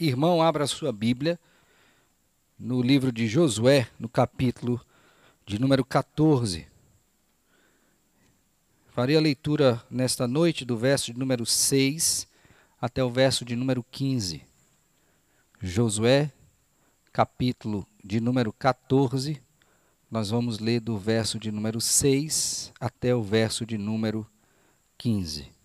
Irmão, abra sua Bíblia no livro de Josué, no capítulo de número 14. Farei a leitura nesta noite do verso de número 6 até o verso de número 15. Josué, capítulo de número 14. Nós vamos ler do verso de número 6 até o verso de número 15.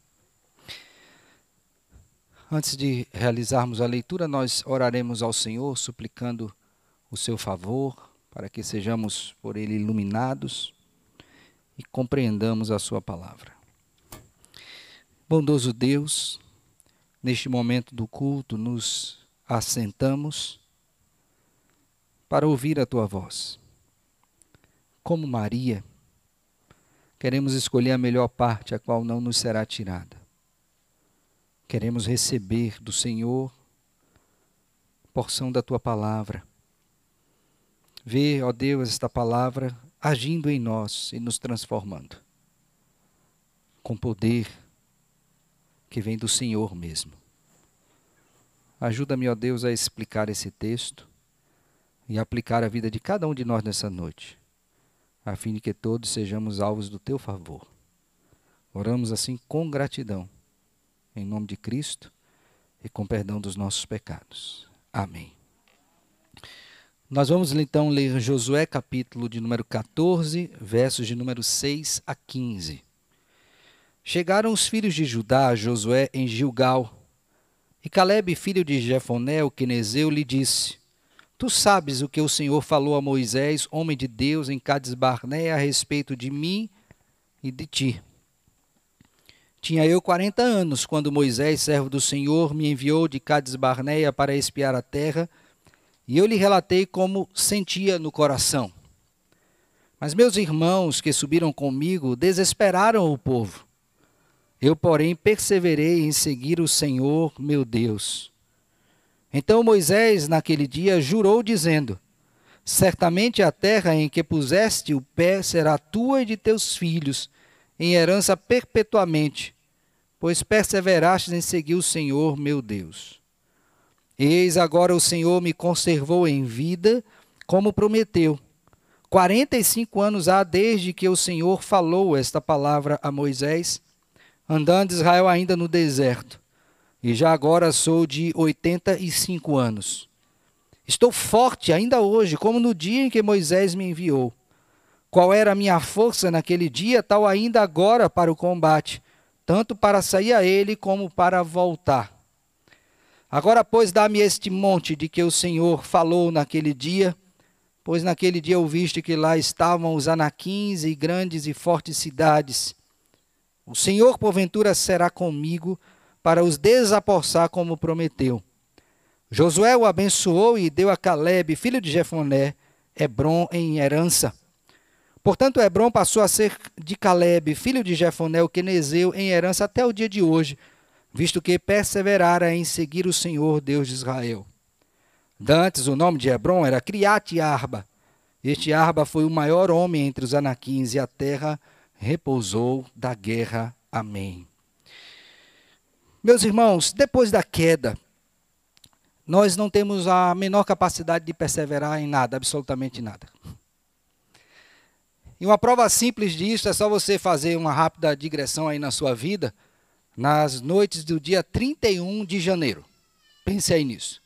Antes de realizarmos a leitura, nós oraremos ao Senhor, suplicando o seu favor, para que sejamos por Ele iluminados e compreendamos a Sua palavra. Bondoso Deus, neste momento do culto, nos assentamos para ouvir a Tua voz. Como Maria, queremos escolher a melhor parte, a qual não nos será tirada Queremos receber do Senhor porção da tua palavra. Vê, ó Deus, esta palavra agindo em nós e nos transformando com poder que vem do Senhor mesmo. Ajuda-me, ó Deus, a explicar esse texto e aplicar a vida de cada um de nós nessa noite, a fim de que todos sejamos alvos do teu favor. Oramos assim com gratidão em nome de Cristo e com perdão dos nossos pecados. Amém. Nós vamos então ler Josué capítulo de número 14, versos de número 6 a 15. Chegaram os filhos de Judá a Josué em Gilgal, e Caleb, filho de Jefoné, o quenezeu, lhe disse: Tu sabes o que o Senhor falou a Moisés, homem de Deus, em Cades Barné, a respeito de mim e de ti. Tinha eu quarenta anos quando Moisés, servo do Senhor, me enviou de Cades Barneia para espiar a terra, e eu lhe relatei como sentia no coração. Mas meus irmãos que subiram comigo desesperaram o povo. Eu, porém, perseverei em seguir o Senhor, meu Deus. Então Moisés, naquele dia, jurou, dizendo: Certamente a terra em que puseste o pé será tua e de teus filhos, em herança perpetuamente, pois perseverastes em seguir o Senhor, meu Deus. Eis agora o Senhor me conservou em vida, como prometeu. Quarenta e cinco anos há desde que o Senhor falou esta palavra a Moisés, andando Israel ainda no deserto, e já agora sou de oitenta e cinco anos. Estou forte ainda hoje, como no dia em que Moisés me enviou. Qual era a minha força naquele dia, tal ainda agora para o combate, tanto para sair a ele como para voltar. Agora, pois, dá-me este monte de que o Senhor falou naquele dia, pois naquele dia ouviste que lá estavam os anaquins e grandes e fortes cidades. O Senhor, porventura, será comigo para os desapossar como prometeu. Josué o abençoou e deu a Caleb, filho de Jefoné, Hebron em herança. Portanto, Hebron passou a ser de Caleb, filho de Jefoné, o quenezeu, em herança até o dia de hoje, visto que perseverara em seguir o Senhor, Deus de Israel. Dantes, o nome de Hebron era Criate Arba. Este Arba foi o maior homem entre os anaquins, e a terra repousou da guerra. Amém. Meus irmãos, depois da queda, nós não temos a menor capacidade de perseverar em nada, absolutamente nada. E uma prova simples disso é só você fazer uma rápida digressão aí na sua vida, nas noites do dia 31 de janeiro. Pense aí nisso.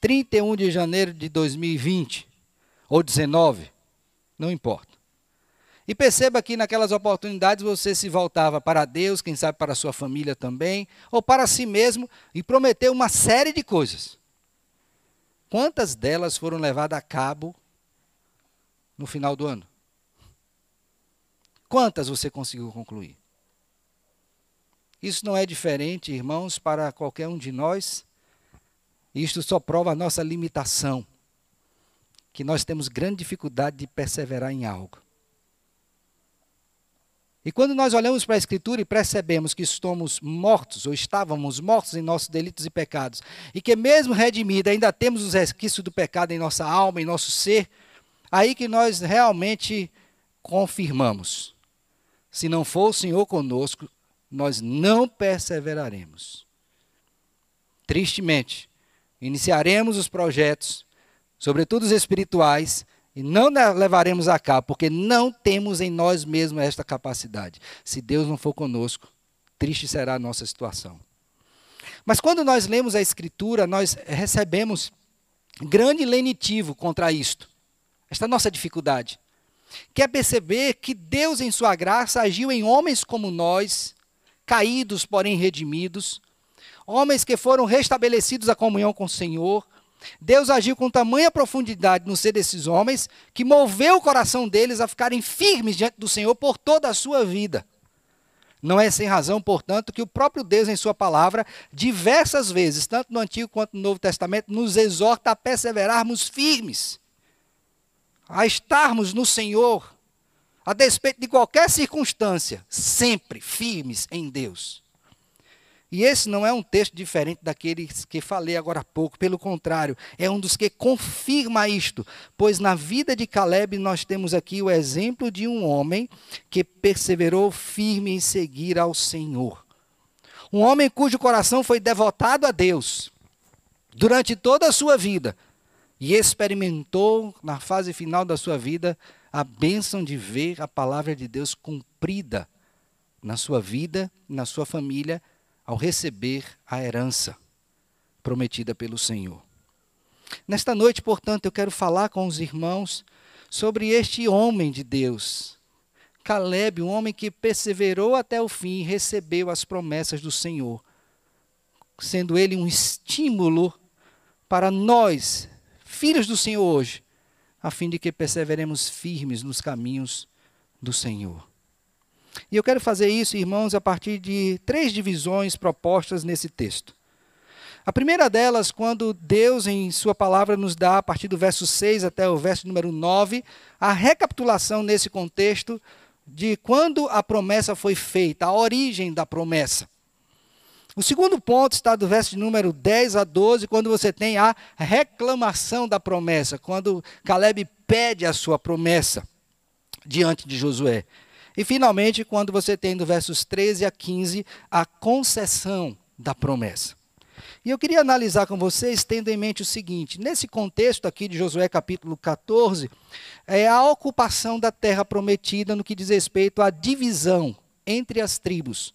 31 de janeiro de 2020 ou 19, não importa. E perceba que naquelas oportunidades você se voltava para Deus, quem sabe para a sua família também, ou para si mesmo, e prometeu uma série de coisas. Quantas delas foram levadas a cabo no final do ano? Quantas você conseguiu concluir? Isso não é diferente, irmãos, para qualquer um de nós. Isto só prova a nossa limitação, que nós temos grande dificuldade de perseverar em algo. E quando nós olhamos para a Escritura e percebemos que estamos mortos, ou estávamos mortos em nossos delitos e pecados, e que mesmo redimido ainda temos os resquícios do pecado em nossa alma, em nosso ser, aí que nós realmente confirmamos se não for o Senhor conosco, nós não perseveraremos. Tristemente, iniciaremos os projetos, sobretudo os espirituais, e não levaremos a cabo, porque não temos em nós mesmos esta capacidade. Se Deus não for conosco, triste será a nossa situação. Mas quando nós lemos a Escritura, nós recebemos grande lenitivo contra isto, esta nossa dificuldade. Quer perceber que Deus, em Sua graça, agiu em homens como nós, caídos, porém redimidos, homens que foram restabelecidos a comunhão com o Senhor. Deus agiu com tamanha profundidade no ser desses homens que moveu o coração deles a ficarem firmes diante do Senhor por toda a sua vida. Não é sem razão, portanto, que o próprio Deus, em Sua palavra, diversas vezes, tanto no Antigo quanto no Novo Testamento, nos exorta a perseverarmos firmes, a estarmos no Senhor, a despeito de qualquer circunstância, sempre firmes em Deus. E esse não é um texto diferente daqueles que falei agora há pouco, pelo contrário, é um dos que confirma isto, pois na vida de Caleb nós temos aqui o exemplo de um homem que perseverou firme em seguir ao Senhor. Um homem cujo coração foi devotado a Deus durante toda a sua vida e experimentou na fase final da sua vida a bênção de ver a palavra de Deus cumprida na sua vida, na sua família ao receber a herança prometida pelo Senhor. Nesta noite, portanto, eu quero falar com os irmãos sobre este homem de Deus, Caleb, um homem que perseverou até o fim e recebeu as promessas do Senhor, sendo ele um estímulo para nós, filhos do Senhor hoje, a fim de que perseveremos firmes nos caminhos do Senhor. E eu quero fazer isso, irmãos, a partir de três divisões propostas nesse texto. A primeira delas, quando Deus, em Sua palavra, nos dá, a partir do verso 6 até o verso número 9, a recapitulação nesse contexto de quando a promessa foi feita, a origem da promessa. O segundo ponto está do verso de número 10 a 12, quando você tem a reclamação da promessa, quando Caleb pede a sua promessa diante de Josué. E finalmente, quando você tem do versos 13 a 15 a concessão da promessa. E eu queria analisar com vocês, tendo em mente o seguinte: nesse contexto aqui de Josué capítulo 14, é a ocupação da terra prometida no que diz respeito à divisão entre as tribos.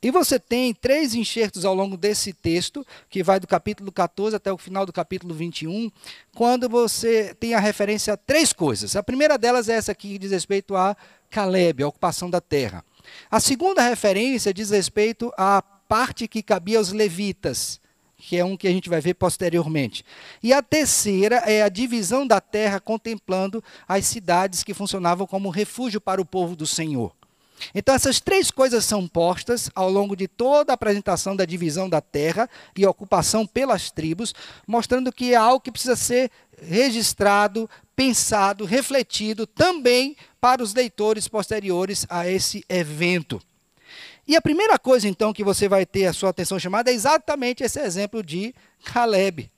E você tem três enxertos ao longo desse texto, que vai do capítulo 14 até o final do capítulo 21, quando você tem a referência a três coisas. A primeira delas é essa aqui que diz respeito a Caleb, a ocupação da terra. A segunda referência diz respeito à parte que cabia aos levitas, que é um que a gente vai ver posteriormente. E a terceira é a divisão da terra contemplando as cidades que funcionavam como refúgio para o povo do Senhor. Então, essas três coisas são postas ao longo de toda a apresentação da divisão da terra e ocupação pelas tribos, mostrando que é algo que precisa ser registrado, pensado, refletido também para os leitores posteriores a esse evento. E a primeira coisa, então, que você vai ter a sua atenção chamada é exatamente esse exemplo de Caleb.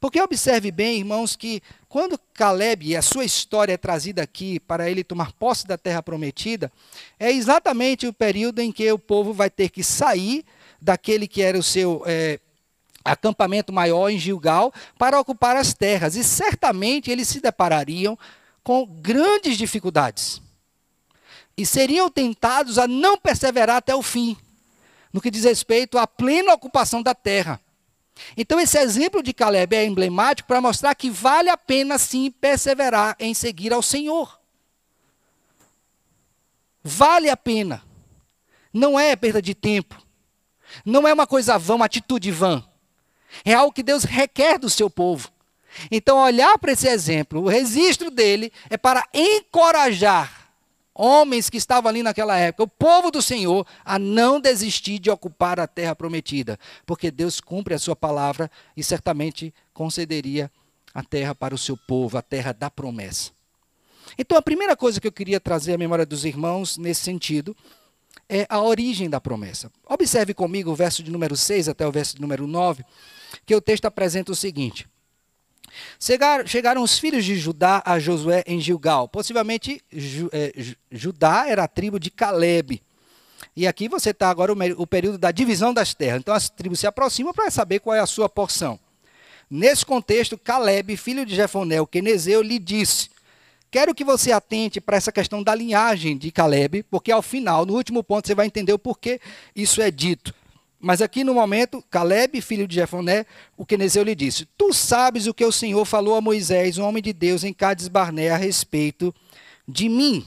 Porque observe bem, irmãos, que quando Caleb e a sua história é trazida aqui para ele tomar posse da terra prometida, é exatamente o período em que o povo vai ter que sair daquele que era o seu é, acampamento maior em Gilgal para ocupar as terras. E certamente eles se deparariam com grandes dificuldades. E seriam tentados a não perseverar até o fim, no que diz respeito à plena ocupação da terra. Então, esse exemplo de Caleb é emblemático para mostrar que vale a pena sim perseverar em seguir ao Senhor. Vale a pena. Não é perda de tempo. Não é uma coisa vã, uma atitude vã. É algo que Deus requer do seu povo. Então, olhar para esse exemplo, o registro dele é para encorajar homens que estavam ali naquela época, o povo do Senhor, a não desistir de ocupar a terra prometida, porque Deus cumpre a sua palavra e certamente concederia a terra para o seu povo, a terra da promessa. Então, a primeira coisa que eu queria trazer à memória dos irmãos nesse sentido é a origem da promessa. Observe comigo o verso de número 6 até o verso de número 9, que o texto apresenta o seguinte: Chegaram, chegaram os filhos de Judá a Josué em Gilgal. Possivelmente Ju, é, Judá era a tribo de Caleb. E aqui você está agora o, o, período da divisão das terras. Então as tribos se aproximam para saber qual é a sua porção. Nesse contexto, Caleb, filho de Jefoné, o quenezeu, lhe disse: Quero que você atente para essa questão da linhagem de Caleb, porque ao final, no último ponto, você vai entender o porquê isso é dito. Mas aqui no momento, Caleb, filho de Jefoné, o quenezeu lhe disse: Tu sabes o que o Senhor falou a Moisés, um homem de Deus, em Cades Barné, a respeito de mim.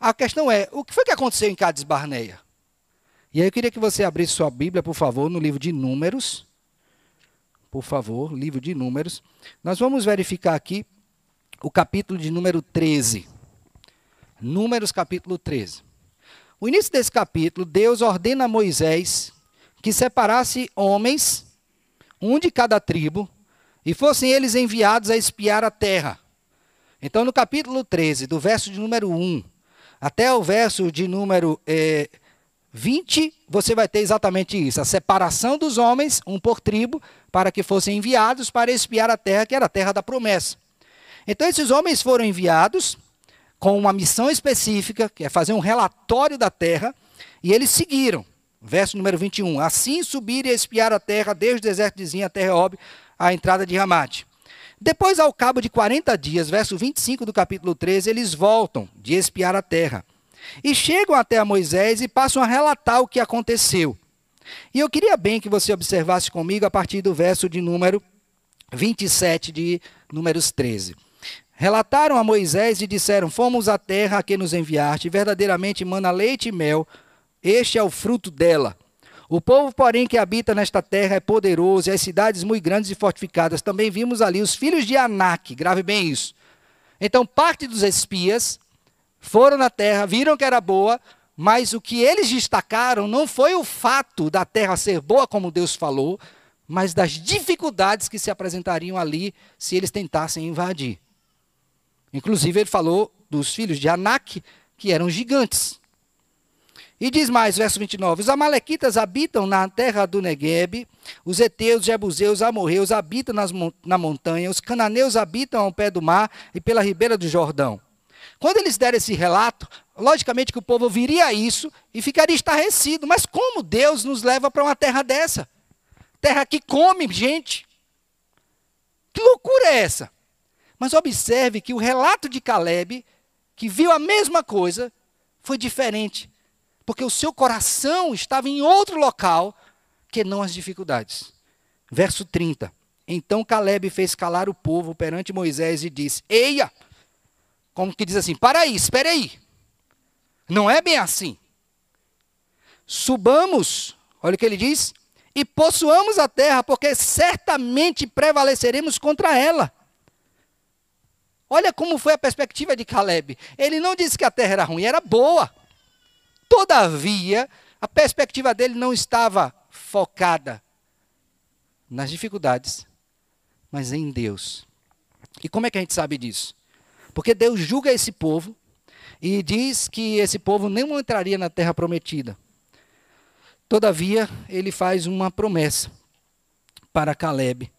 A questão é: o que foi que aconteceu em Cades Barneia? E aí eu queria que você abrisse sua Bíblia, por favor, no livro de Números. Por favor, livro de Números. Nós vamos verificar aqui o capítulo de número 13. Números, capítulo 13. O início desse capítulo, Deus ordena a Moisés que separasse homens, um de cada tribo, e fossem eles enviados a espiar a terra. Então, no capítulo 13, do verso de número 1 até o verso de número eh, 20, você vai ter exatamente isso: a separação dos homens, um por tribo, para que fossem enviados para espiar a terra, que era a terra da promessa. Então, esses homens foram enviados com uma missão específica, que é fazer um relatório da terra, e eles seguiram. Verso número 21. Assim subiram e espiaram a terra, desde o deserto de Zin até Reob, a entrada de Ramate. Depois, ao cabo de 40 dias, verso 25 do capítulo 13, eles voltam de espiar a terra. E chegam até a Moisés e passam a relatar o que aconteceu. E eu queria bem que você observasse comigo a partir do verso de número 27 de Números 13. Relataram a Moisés e disseram: Fomos à terra a que nos enviaste, verdadeiramente mana leite e mel, este é o fruto dela. O povo, porém, que habita nesta terra é poderoso, e as cidades muito grandes e fortificadas. Também vimos ali os filhos de Anak, grave bem isso. Então, parte dos espias foram na terra, viram que era boa, mas o que eles destacaram não foi o fato da terra ser boa, como Deus falou, mas das dificuldades que se apresentariam ali se eles tentassem invadir. Inclusive, ele falou dos filhos de Anak, que eram gigantes. E diz mais, verso 29, os amalequitas habitam na terra do Negueb, os heteus, jebuseus, amorreus habitam nas, na montanha, os cananeus habitam ao pé do mar e pela ribeira do Jordão. Quando eles deram esse relato, logicamente que o povo viria isso e ficaria estarrecido. Mas como Deus nos leva para uma terra dessa? Terra que come gente. Que loucura é essa? Mas observe que o relato de Caleb, que viu a mesma coisa, foi diferente. Porque o seu coração estava em outro local que não as dificuldades. Verso 30. Então Caleb fez calar o povo perante Moisés e disse: Eia! Como que diz assim: Para aí, espere aí. Não é bem assim. Subamos, olha o que ele diz, e possuamos a terra, porque certamente prevaleceremos contra ela. Olha como foi a perspectiva de Caleb. Ele não disse que a terra era ruim, era boa. Todavia, a perspectiva dele não estava focada nas dificuldades, mas em Deus. E como é que a gente sabe disso? Porque Deus julga esse povo e diz que esse povo nem entraria na terra prometida. Todavia, ele faz uma promessa para Caleb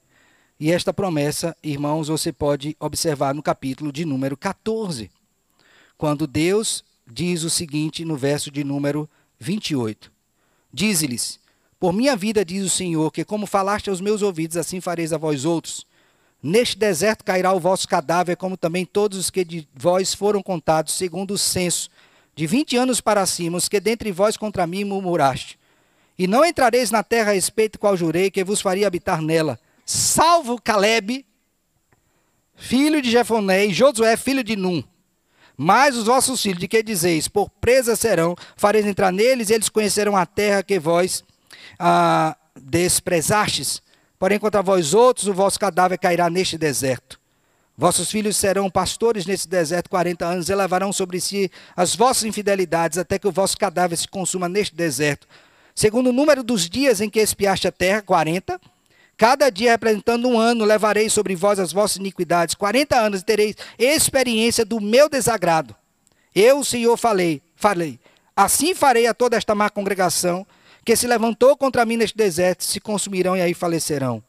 e esta promessa, irmãos, você pode observar no capítulo de número 14, quando Deus diz o seguinte no verso de número 28. Diz-lhes: Por minha vida, diz o Senhor, que como falaste aos meus ouvidos, assim fareis a vós outros. Neste deserto cairá o vosso cadáver, como também todos os que de vós foram contados, segundo o censo, de vinte anos para cima, os que dentre vós contra mim murmuraste. E não entrareis na terra a respeito qual jurei, que vos faria habitar nela salvo Caleb, filho de Jefoné, e Josué, filho de Num. Mas os vossos filhos, de que dizeis, por presa serão, fareis entrar neles, e eles conhecerão a terra que vós ah, desprezastes. Porém, contra vós outros, o vosso cadáver cairá neste deserto. Vossos filhos serão pastores nesse deserto 40 anos e levarão sobre si as vossas infidelidades, até que o vosso cadáver se consuma neste deserto. Segundo o número dos dias em que espiaste a terra, 40, Cada dia representando um ano, levarei sobre vós as vossas iniquidades. Quarenta anos tereis experiência do meu desagrado. Eu, o Senhor, falei, falei. Assim farei a toda esta má congregação que se levantou contra mim neste deserto, se consumirão e aí falecerão.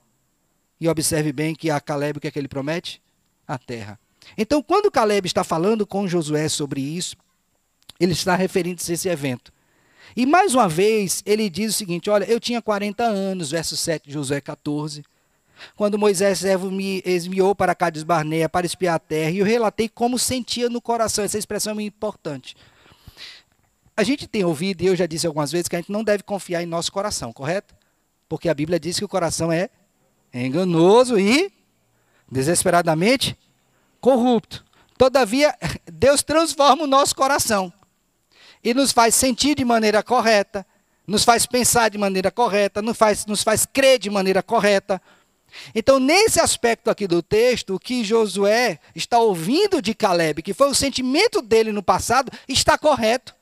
E observe bem que a Caleb, o que é que ele promete? A terra. Então, quando Caleb está falando com Josué sobre isso, ele está referindo-se a esse evento. E mais uma vez, ele diz o seguinte: olha, eu tinha 40 anos, verso 7 de Josué 14. quando Moisés, servo, me esmiou para Cades Barneia para espiar a terra, e eu relatei como sentia no coração. Essa expressão é muito importante. A gente tem ouvido, e eu já disse algumas vezes, que a gente não deve confiar em nosso coração, correto? Porque a Bíblia diz que o coração é enganoso e desesperadamente corrupto. Todavia, Deus transforma o nosso coração e nos faz sentir de maneira correta, nos faz pensar de maneira correta, nos faz, nos faz crer de maneira correta. Então, nesse aspecto aqui do texto, o que Josué está ouvindo de Caleb, que foi o sentimento dele no passado, está correto.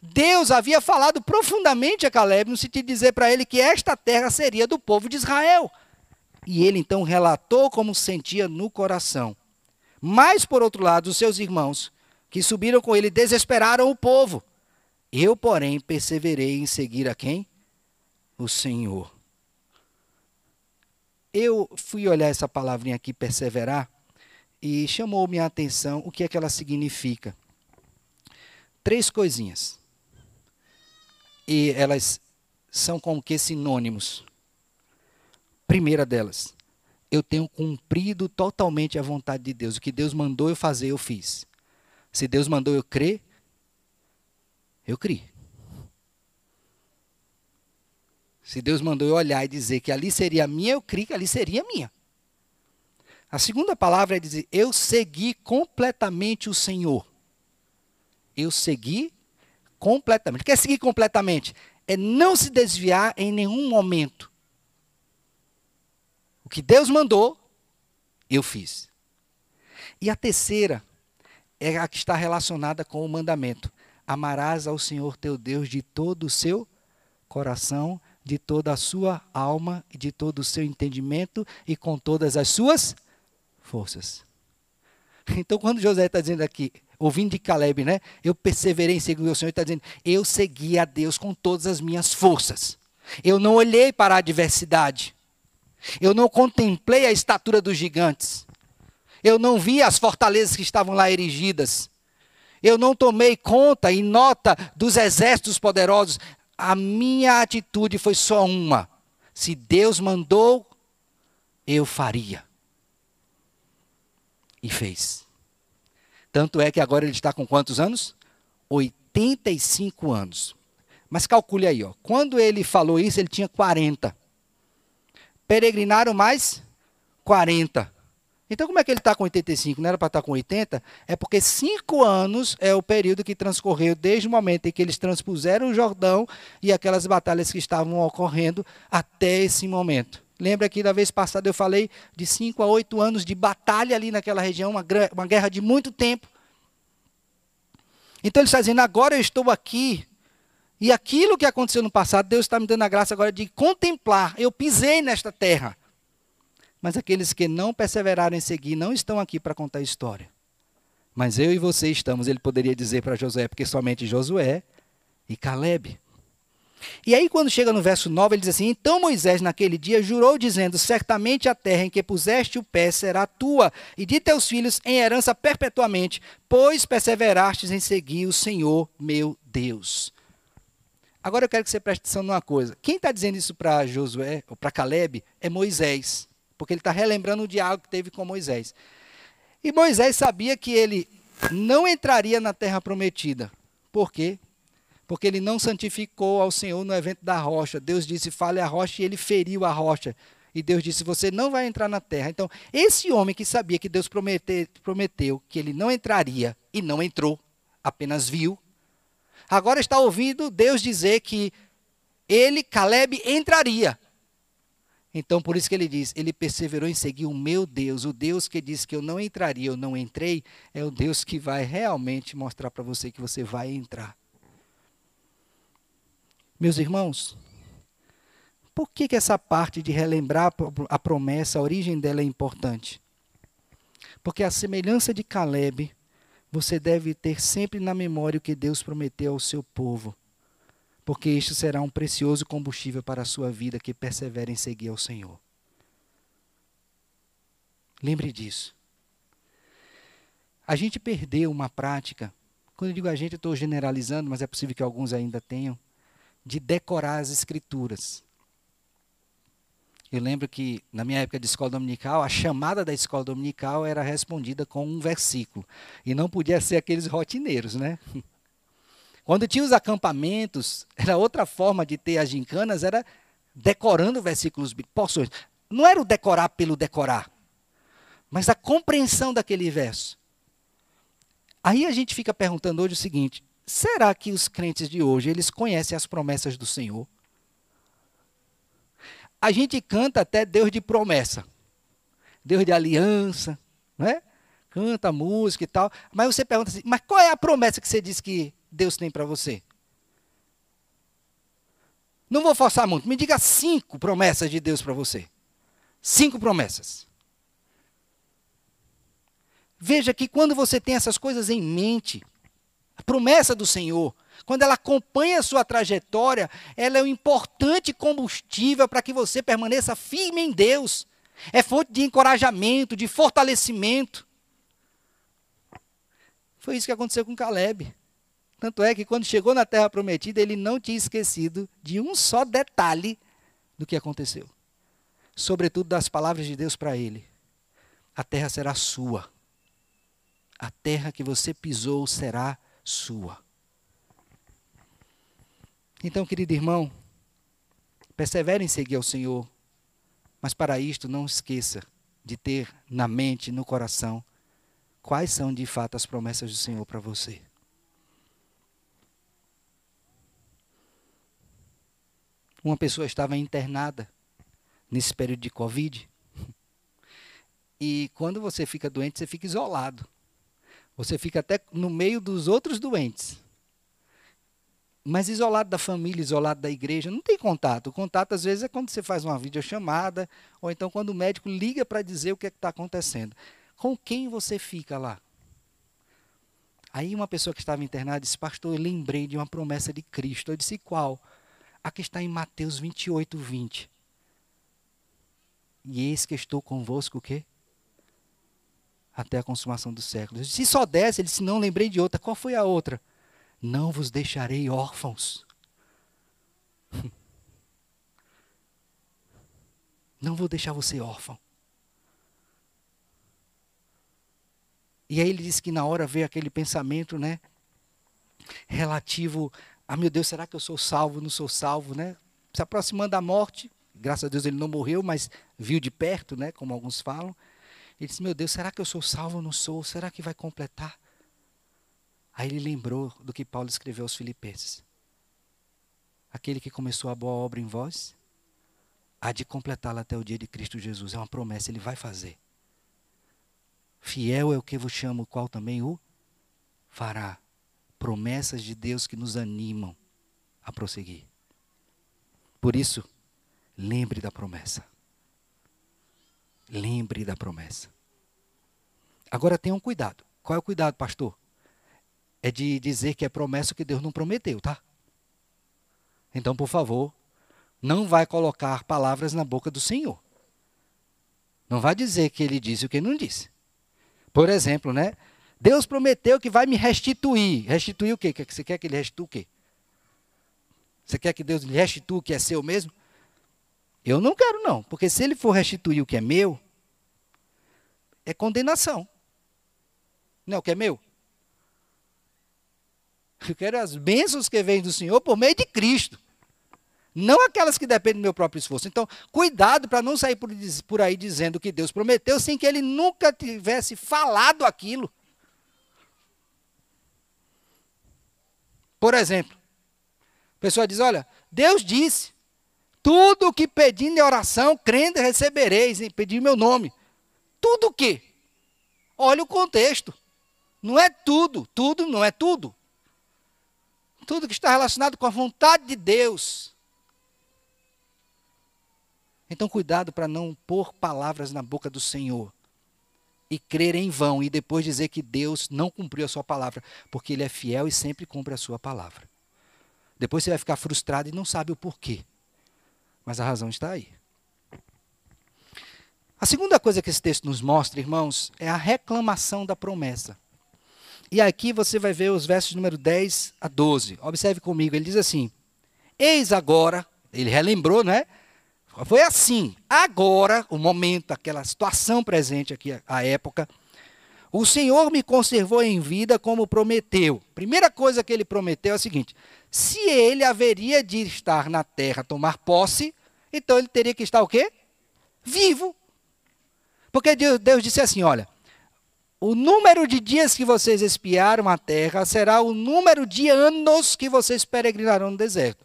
Deus havia falado profundamente a Caleb no sentido de dizer para ele que esta terra seria do povo de Israel. E ele então relatou como sentia no coração. Mas, por outro lado, os seus irmãos, que subiram com ele, desesperaram o povo. Eu, porém, perseverei em seguir a quem? O Senhor. Eu fui olhar essa palavrinha aqui, perseverar, e chamou minha atenção o que é que ela significa. Três coisinhas. E elas são como que sinônimos. Primeira delas, eu tenho cumprido totalmente a vontade de Deus. O que Deus mandou eu fazer, eu fiz. Se Deus mandou eu crer, eu criei. Se Deus mandou eu olhar e dizer que ali seria minha, eu criei que ali seria minha. A segunda palavra é dizer: eu segui completamente o Senhor. Eu segui completamente. O que é seguir completamente? É não se desviar em nenhum momento. O que Deus mandou, eu fiz. E a terceira é a que está relacionada com o mandamento: amarás ao Senhor teu Deus de todo o seu coração, de toda a sua alma, de todo o seu entendimento e com todas as suas forças. Então, quando José está dizendo aqui, ouvindo de Caleb, né? Eu perseverei em seguir o Senhor, está dizendo, eu segui a Deus com todas as minhas forças. Eu não olhei para a adversidade. Eu não contemplei a estatura dos gigantes. Eu não vi as fortalezas que estavam lá erigidas. Eu não tomei conta e nota dos exércitos poderosos. A minha atitude foi só uma. Se Deus mandou, eu faria. E fez. Tanto é que agora ele está com quantos anos? 85 anos. Mas calcule aí, ó. quando ele falou isso, ele tinha 40 peregrinaram mais 40. Então, como é que ele está com 85? Não era para estar tá com 80? É porque cinco anos é o período que transcorreu desde o momento em que eles transpuseram o Jordão e aquelas batalhas que estavam ocorrendo até esse momento. Lembra que da vez passada eu falei de cinco a oito anos de batalha ali naquela região, uma, uma guerra de muito tempo. Então ele está dizendo: agora eu estou aqui e aquilo que aconteceu no passado, Deus está me dando a graça agora de contemplar. Eu pisei nesta terra. Mas aqueles que não perseveraram em seguir não estão aqui para contar a história. Mas eu e você estamos, ele poderia dizer para Josué, porque somente Josué e Caleb. E aí, quando chega no verso 9, ele diz assim: Então Moisés, naquele dia, jurou, dizendo: Certamente a terra em que puseste o pé será tua, e de teus filhos em herança perpetuamente, pois perseverastes em seguir o Senhor meu Deus. Agora eu quero que você preste atenção numa coisa. Quem está dizendo isso para Josué, ou para Caleb, é Moisés. Porque ele está relembrando o diálogo que teve com Moisés. E Moisés sabia que ele não entraria na terra prometida. Por quê? Porque ele não santificou ao Senhor no evento da rocha. Deus disse: fale a rocha, e ele feriu a rocha. E Deus disse: Você não vai entrar na terra. Então, esse homem que sabia que Deus prometeu, prometeu que ele não entraria e não entrou, apenas viu, agora está ouvindo Deus dizer que ele, Caleb, entraria. Então, por isso que ele diz: ele perseverou em seguir o meu Deus, o Deus que disse que eu não entraria, eu não entrei, é o Deus que vai realmente mostrar para você que você vai entrar. Meus irmãos, por que, que essa parte de relembrar a promessa, a origem dela é importante? Porque a semelhança de Caleb, você deve ter sempre na memória o que Deus prometeu ao seu povo, porque este será um precioso combustível para a sua vida que persevera em seguir ao Senhor. Lembre disso. A gente perdeu uma prática, quando eu digo a gente, estou generalizando, mas é possível que alguns ainda tenham, de decorar as escrituras. Eu lembro que, na minha época de escola dominical, a chamada da escola dominical era respondida com um versículo. E não podia ser aqueles rotineiros, né? Quando tinha os acampamentos, era outra forma de ter as gincanas, era decorando versículos porções. Não era o decorar pelo decorar, mas a compreensão daquele verso. Aí a gente fica perguntando hoje o seguinte: será que os crentes de hoje eles conhecem as promessas do Senhor? A gente canta até Deus de promessa, Deus de aliança, né? Canta música e tal. Mas você pergunta assim: mas qual é a promessa que você diz que Deus tem para você? Não vou forçar muito. Me diga cinco promessas de Deus para você. Cinco promessas. Veja que quando você tem essas coisas em mente, a promessa do Senhor, quando ela acompanha a sua trajetória, ela é um importante combustível para que você permaneça firme em Deus. É fonte de encorajamento, de fortalecimento. Foi isso que aconteceu com Caleb. Tanto é que quando chegou na terra prometida, ele não tinha esquecido de um só detalhe do que aconteceu. Sobretudo das palavras de Deus para ele: A terra será sua. A terra que você pisou será sua. Então, querido irmão, persevere em seguir ao Senhor, mas para isto não esqueça de ter na mente, no coração, quais são de fato as promessas do Senhor para você. Uma pessoa estava internada nesse período de Covid. E quando você fica doente, você fica isolado. Você fica até no meio dos outros doentes mas isolado da família, isolado da igreja, não tem contato. O contato, às vezes, é quando você faz uma videochamada, ou então quando o médico liga para dizer o que é está acontecendo. Com quem você fica lá? Aí uma pessoa que estava internada disse, pastor, eu lembrei de uma promessa de Cristo. Eu disse, qual? A que está em Mateus 28, 20. E eis que estou convosco o quê? Até a consumação dos séculos. Se só desse, ele disse, não, lembrei de outra. Qual foi a outra? Não vos deixarei órfãos. Não vou deixar você órfão. E aí ele disse que na hora veio aquele pensamento, né? Relativo a, meu Deus, será que eu sou salvo, não sou salvo, né? Se aproximando da morte, graças a Deus ele não morreu, mas viu de perto, né? Como alguns falam. Ele disse, meu Deus, será que eu sou salvo não sou? Será que vai completar? Aí ele lembrou do que Paulo escreveu aos Filipenses. Aquele que começou a boa obra em vós, há de completá-la até o dia de Cristo Jesus. É uma promessa, ele vai fazer. Fiel é o que vos chamo, o qual também o fará. Promessas de Deus que nos animam a prosseguir. Por isso, lembre da promessa. Lembre da promessa. Agora tenham cuidado. Qual é o cuidado, pastor? é de dizer que é promessa que Deus não prometeu, tá? Então, por favor, não vai colocar palavras na boca do Senhor. Não vai dizer que ele disse o que ele não disse. Por exemplo, né? Deus prometeu que vai me restituir. Restituir o quê? Você quer que ele restitua o quê? Você quer que Deus lhe restitua o que é seu mesmo? Eu não quero, não. Porque se ele for restituir o que é meu, é condenação. Não é o que é meu? Eu quero as bênçãos que vêm do Senhor por meio de Cristo. Não aquelas que dependem do meu próprio esforço. Então, cuidado para não sair por, por aí dizendo que Deus prometeu sem que ele nunca tivesse falado aquilo. Por exemplo, a pessoa diz: Olha, Deus disse: tudo o que pedindo em oração, crendo, recebereis, em pedir meu nome. Tudo o quê? Olha o contexto. Não é tudo, tudo não é tudo. Tudo que está relacionado com a vontade de Deus. Então, cuidado para não pôr palavras na boca do Senhor e crer em vão e depois dizer que Deus não cumpriu a sua palavra, porque Ele é fiel e sempre cumpre a sua palavra. Depois você vai ficar frustrado e não sabe o porquê. Mas a razão está aí. A segunda coisa que esse texto nos mostra, irmãos, é a reclamação da promessa. E aqui você vai ver os versos número 10 a 12. Observe comigo, ele diz assim: Eis agora, ele relembrou, né? Foi assim. Agora, o momento, aquela situação presente aqui, a época, o Senhor me conservou em vida como prometeu. Primeira coisa que ele prometeu é a seguinte: se ele haveria de estar na terra, tomar posse, então ele teria que estar o quê? Vivo. Porque Deus, Deus disse assim: olha, o número de dias que vocês espiaram a terra será o número de anos que vocês peregrinarão no deserto.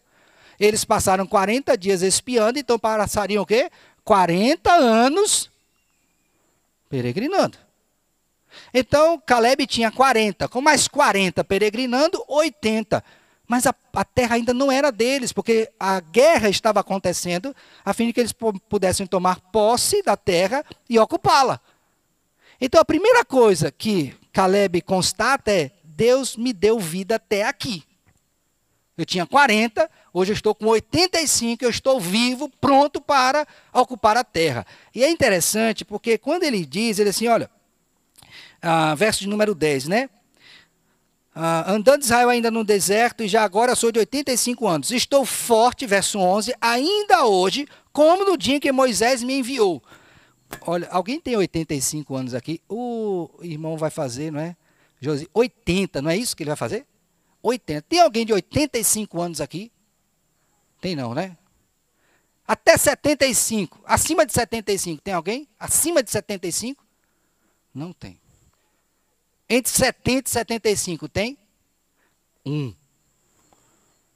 Eles passaram 40 dias espiando, então passariam o quê? 40 anos peregrinando. Então, Caleb tinha 40, com mais 40 peregrinando, 80. Mas a, a, terra ainda não era deles, porque a guerra estava acontecendo, a fim de que eles pudessem tomar posse da terra e ocupá-la. Então, a primeira coisa que Caleb constata é: Deus me deu vida até aqui. Eu tinha 40, hoje eu estou com 85, eu estou vivo, pronto para ocupar a terra. E é interessante porque quando ele diz, ele assim, olha, ah, verso de número 10, né? Ah, andando Israel ainda no deserto, e já agora sou de 85 anos. Estou forte, verso 11, ainda hoje, como no dia em que Moisés me enviou. Olha, alguém tem 85 anos aqui? O irmão vai fazer, não é? Josi, 80, não é isso que ele vai fazer? 80. Tem alguém de 85 anos aqui? Tem não, né? Até 75. Acima de 75, tem alguém? Acima de 75? Não tem. Entre 70 e 75 tem? Um.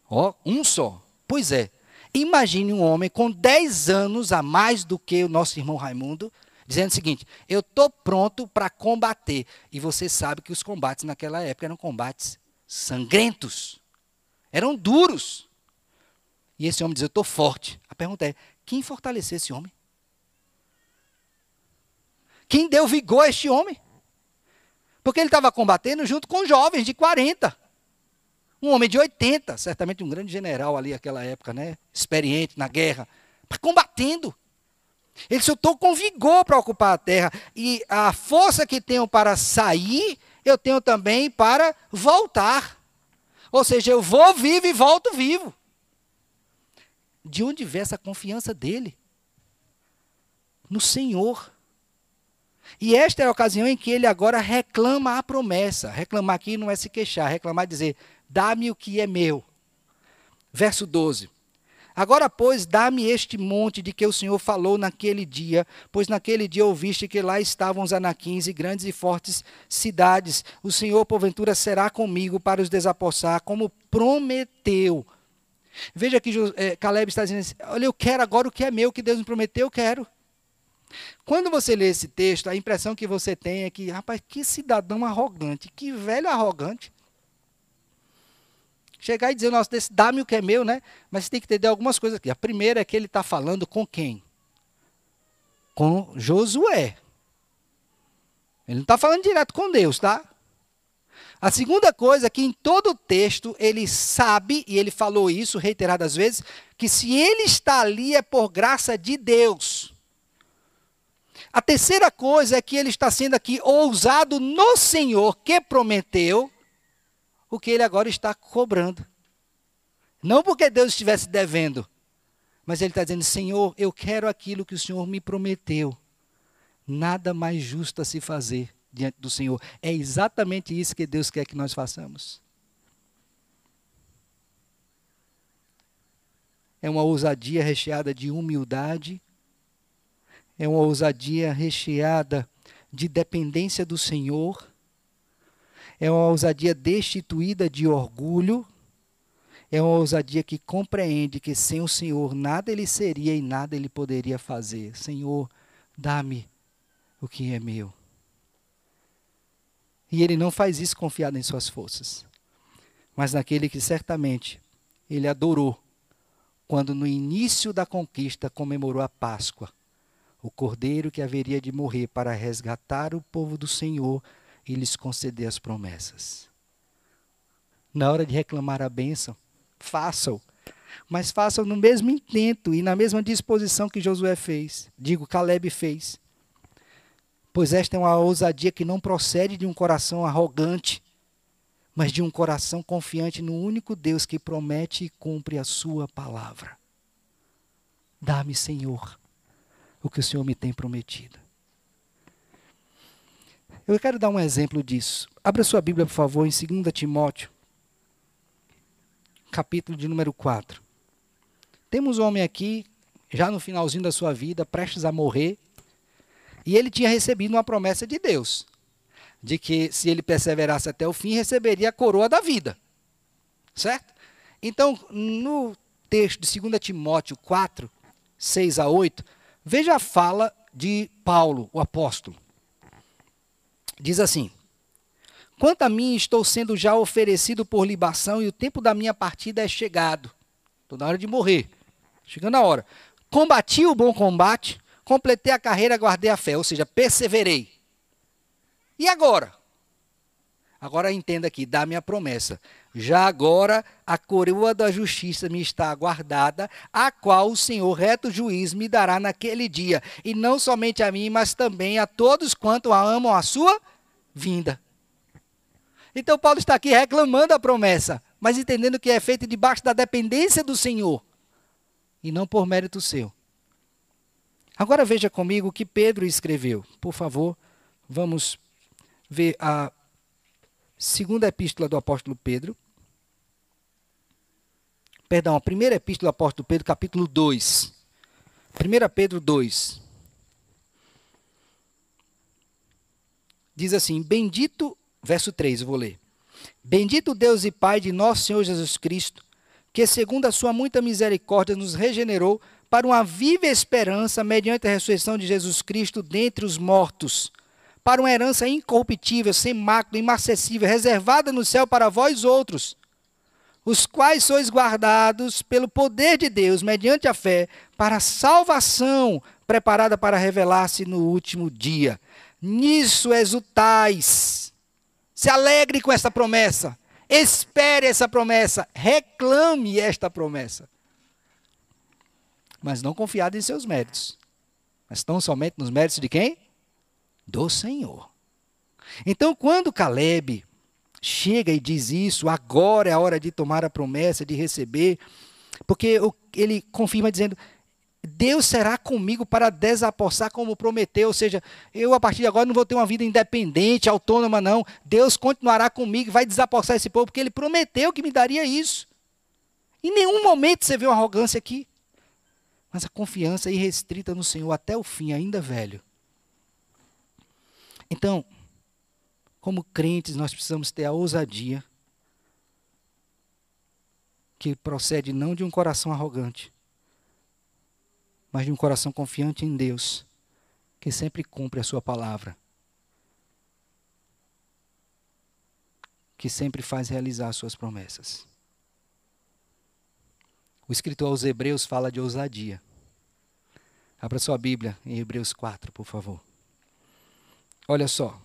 Ó, um só. Pois é. Imagine um homem com 10 anos a mais do que o nosso irmão Raimundo, dizendo o seguinte: eu estou pronto para combater. E você sabe que os combates naquela época eram combates sangrentos, eram duros. E esse homem diz: Eu estou forte. A pergunta é: quem fortaleceu esse homem? Quem deu vigor a este homem? Porque ele estava combatendo junto com jovens de 40. Um homem de 80, certamente um grande general ali naquela época, né? Experiente na guerra, combatendo. Ele só estou com vigor para ocupar a terra. E a força que tenho para sair, eu tenho também para voltar. Ou seja, eu vou vivo e volto vivo. De onde vem essa confiança dele? No Senhor. E esta é a ocasião em que ele agora reclama a promessa. Reclamar aqui não é se queixar, reclamar é dizer: dá-me o que é meu. Verso 12. Agora, pois, dá-me este monte de que o Senhor falou naquele dia, pois naquele dia ouviste que lá estavam os anaquins e grandes e fortes cidades. O Senhor, porventura, será comigo para os desapossar, como prometeu. Veja que é, Caleb está dizendo assim: olha, eu quero agora o que é meu, que Deus me prometeu, eu quero. Quando você lê esse texto, a impressão que você tem é que, rapaz, que cidadão arrogante, que velho arrogante. Chegar e dizer, nossa, dá-me o que é meu, né? Mas você tem que entender algumas coisas aqui. A primeira é que ele está falando com quem? Com Josué. Ele não está falando direto com Deus, tá? A segunda coisa é que em todo o texto ele sabe, e ele falou isso reiteradas vezes, que se ele está ali é por graça de Deus. A terceira coisa é que ele está sendo aqui ousado no Senhor que prometeu o que ele agora está cobrando. Não porque Deus estivesse devendo, mas ele está dizendo: Senhor, eu quero aquilo que o Senhor me prometeu. Nada mais justo a se fazer diante do Senhor. É exatamente isso que Deus quer que nós façamos. É uma ousadia recheada de humildade é uma ousadia recheada de dependência do Senhor, é uma ousadia destituída de orgulho, é uma ousadia que compreende que sem o Senhor nada ele seria e nada ele poderia fazer. Senhor, dá-me o que é meu. E ele não faz isso confiado em suas forças, mas naquele que certamente ele adorou quando no início da conquista comemorou a Páscoa o cordeiro que haveria de morrer para resgatar o povo do Senhor e lhes conceder as promessas. Na hora de reclamar a bênção, façam, mas façam no mesmo intento e na mesma disposição que Josué fez, digo, Caleb fez. Pois esta é uma ousadia que não procede de um coração arrogante, mas de um coração confiante no único Deus que promete e cumpre a sua palavra. Dá-me, Senhor, o que o Senhor me tem prometido. Eu quero dar um exemplo disso. Abra sua Bíblia, por favor, em 2 Timóteo, capítulo de número 4. Temos um homem aqui, já no finalzinho da sua vida, prestes a morrer, e ele tinha recebido uma promessa de Deus, de que se ele perseverasse até o fim, receberia a coroa da vida. Certo? Então, no texto de 2 Timóteo 4, 6 a 8, veja a fala de Paulo, o apóstolo. Diz assim: Quanto a mim, estou sendo já oferecido por libação e o tempo da minha partida é chegado. Estou na hora de morrer. Chegando a hora. Combati o bom combate, completei a carreira, guardei a fé, ou seja, perseverei. E agora? Agora entenda aqui, dá minha promessa. Já agora a coroa da justiça me está aguardada, a qual o Senhor reto juiz me dará naquele dia, e não somente a mim, mas também a todos quanto amam a sua vinda. Então Paulo está aqui reclamando a promessa, mas entendendo que é feita debaixo da dependência do Senhor e não por mérito seu. Agora veja comigo o que Pedro escreveu. Por favor, vamos ver a segunda epístola do apóstolo Pedro. Perdão, a primeira epístola do apóstolo Pedro, capítulo 2. 1 Pedro 2. Diz assim: Bendito, verso 3, eu vou ler. Bendito Deus e Pai de nosso Senhor Jesus Cristo, que segundo a sua muita misericórdia nos regenerou para uma viva esperança mediante a ressurreição de Jesus Cristo dentre os mortos para uma herança incorruptível, sem mácula, imacessível, reservada no céu para vós outros, os quais sois guardados pelo poder de Deus, mediante a fé, para a salvação preparada para revelar-se no último dia. Nisso exultais. Se alegre com essa promessa. Espere essa promessa. Reclame esta promessa. Mas não confiado em seus méritos. Mas tão somente nos méritos de quem? do Senhor. Então, quando Caleb chega e diz isso, agora é a hora de tomar a promessa, de receber, porque ele confirma dizendo: Deus será comigo para desapossar como prometeu. Ou seja, eu a partir de agora não vou ter uma vida independente, autônoma, não. Deus continuará comigo e vai desapossar esse povo, porque ele prometeu que me daria isso. Em nenhum momento você vê uma arrogância aqui. Mas a confiança irrestrita no Senhor até o fim, ainda velho. Então, como crentes, nós precisamos ter a ousadia que procede não de um coração arrogante, mas de um coração confiante em Deus, que sempre cumpre a sua palavra, que sempre faz realizar as suas promessas. O escritor aos Hebreus fala de ousadia. Abra sua Bíblia em Hebreus 4, por favor. Olha só.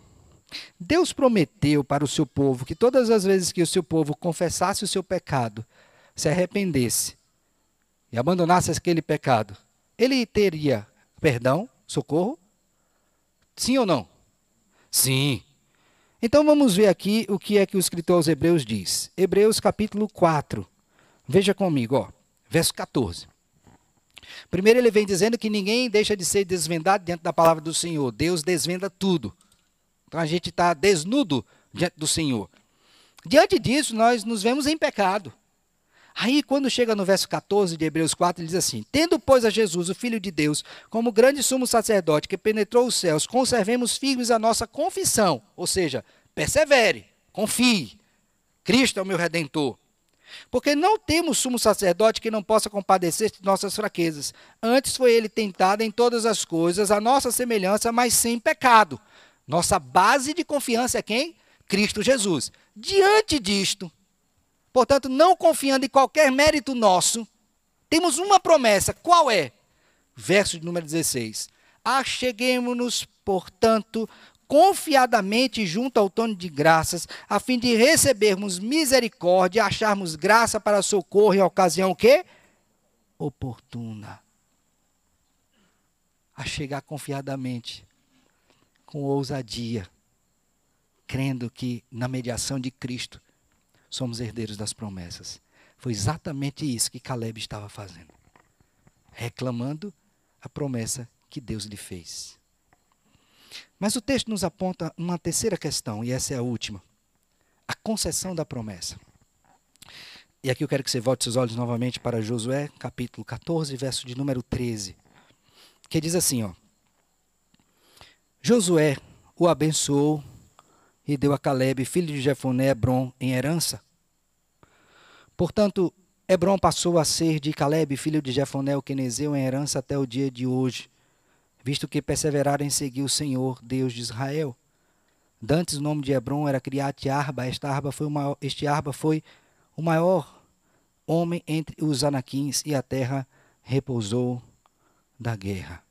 Deus prometeu para o seu povo que todas as vezes que o seu povo confessasse o seu pecado, se arrependesse e abandonasse aquele pecado, ele teria perdão, socorro? Sim ou não? Sim. Então vamos ver aqui o que é que o escritor aos Hebreus diz. Hebreus capítulo 4. Veja comigo, ó, verso 14. Primeiro, ele vem dizendo que ninguém deixa de ser desvendado dentro da palavra do Senhor. Deus desvenda tudo. Então a gente está desnudo diante do Senhor. Diante disso, nós nos vemos em pecado. Aí, quando chega no verso 14 de Hebreus 4, ele diz assim: Tendo, pois, a Jesus, o Filho de Deus, como grande sumo sacerdote que penetrou os céus, conservemos firmes a nossa confissão. Ou seja, persevere, confie. Cristo é o meu redentor. Porque não temos sumo sacerdote que não possa compadecer de nossas fraquezas. Antes foi ele tentado em todas as coisas, a nossa semelhança, mas sem pecado. Nossa base de confiança é quem? Cristo Jesus. Diante disto, portanto, não confiando em qualquer mérito nosso, temos uma promessa. Qual é? Verso de número 16. Acheguemos-nos, portanto, confiadamente junto ao trono de graças, a fim de recebermos misericórdia e acharmos graça para socorro em ocasião que oportuna. A chegar confiadamente, com ousadia, crendo que na mediação de Cristo somos herdeiros das promessas. Foi exatamente isso que Caleb estava fazendo. reclamando a promessa que Deus lhe fez. Mas o texto nos aponta uma terceira questão, e essa é a última: a concessão da promessa. E aqui eu quero que você volte seus olhos novamente para Josué, capítulo 14, verso de número 13, que diz assim, ó: Josué o abençoou e deu a Caleb, filho de Jefoné, Hebron, em herança. Portanto, Hebron passou a ser de Caleb, filho de Jefoné, o quenezeu, em herança até o dia de hoje, visto que perseveraram em seguir o Senhor, Deus de Israel. Dantes o nome de Hebron era Criate Arba. Esta Arba foi o maior, este Arba foi o maior homem entre os anaquins e a terra repousou da guerra.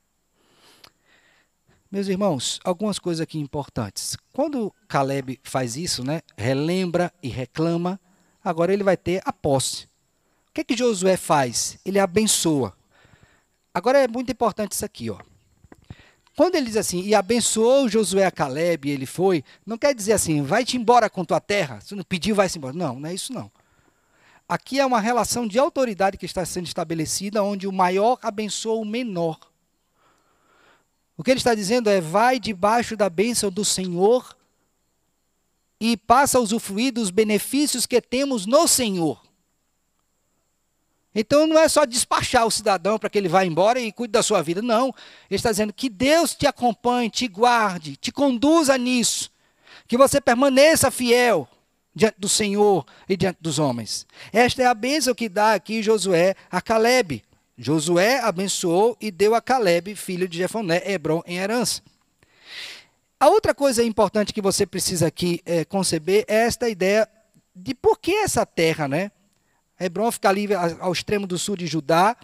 Meus irmãos, algumas coisas aqui importantes. Quando Caleb faz isso, né, relembra e reclama, agora ele vai ter a posse que, que Josué faz? Ele abençoa. Agora é muito importante isso aqui, ó. Quando ele diz assim, e abençoou Josué a Caleb, e ele foi, não quer dizer assim, vai-te embora com tua terra, se não pediu, vai-se embora. Não, não é isso não. Aqui é uma relação de autoridade que está sendo estabelecida, onde o maior abençoa o menor. O que ele está dizendo é, vai debaixo da bênção do Senhor e passa a usufruir dos benefícios que temos no Senhor. Então não é só despachar o cidadão para que ele vá embora e cuide da sua vida. Não. Ele está dizendo que Deus te acompanhe, te guarde, te conduza nisso. Que você permaneça fiel diante do Senhor e diante dos homens. Esta é a bênção que dá aqui Josué a Caleb. Josué abençoou e deu a Caleb, filho de Jefoné, Hebron, em herança. A outra coisa importante que você precisa aqui é, conceber é esta ideia de por que essa terra, né? Hebron fica ali ao extremo do sul de Judá,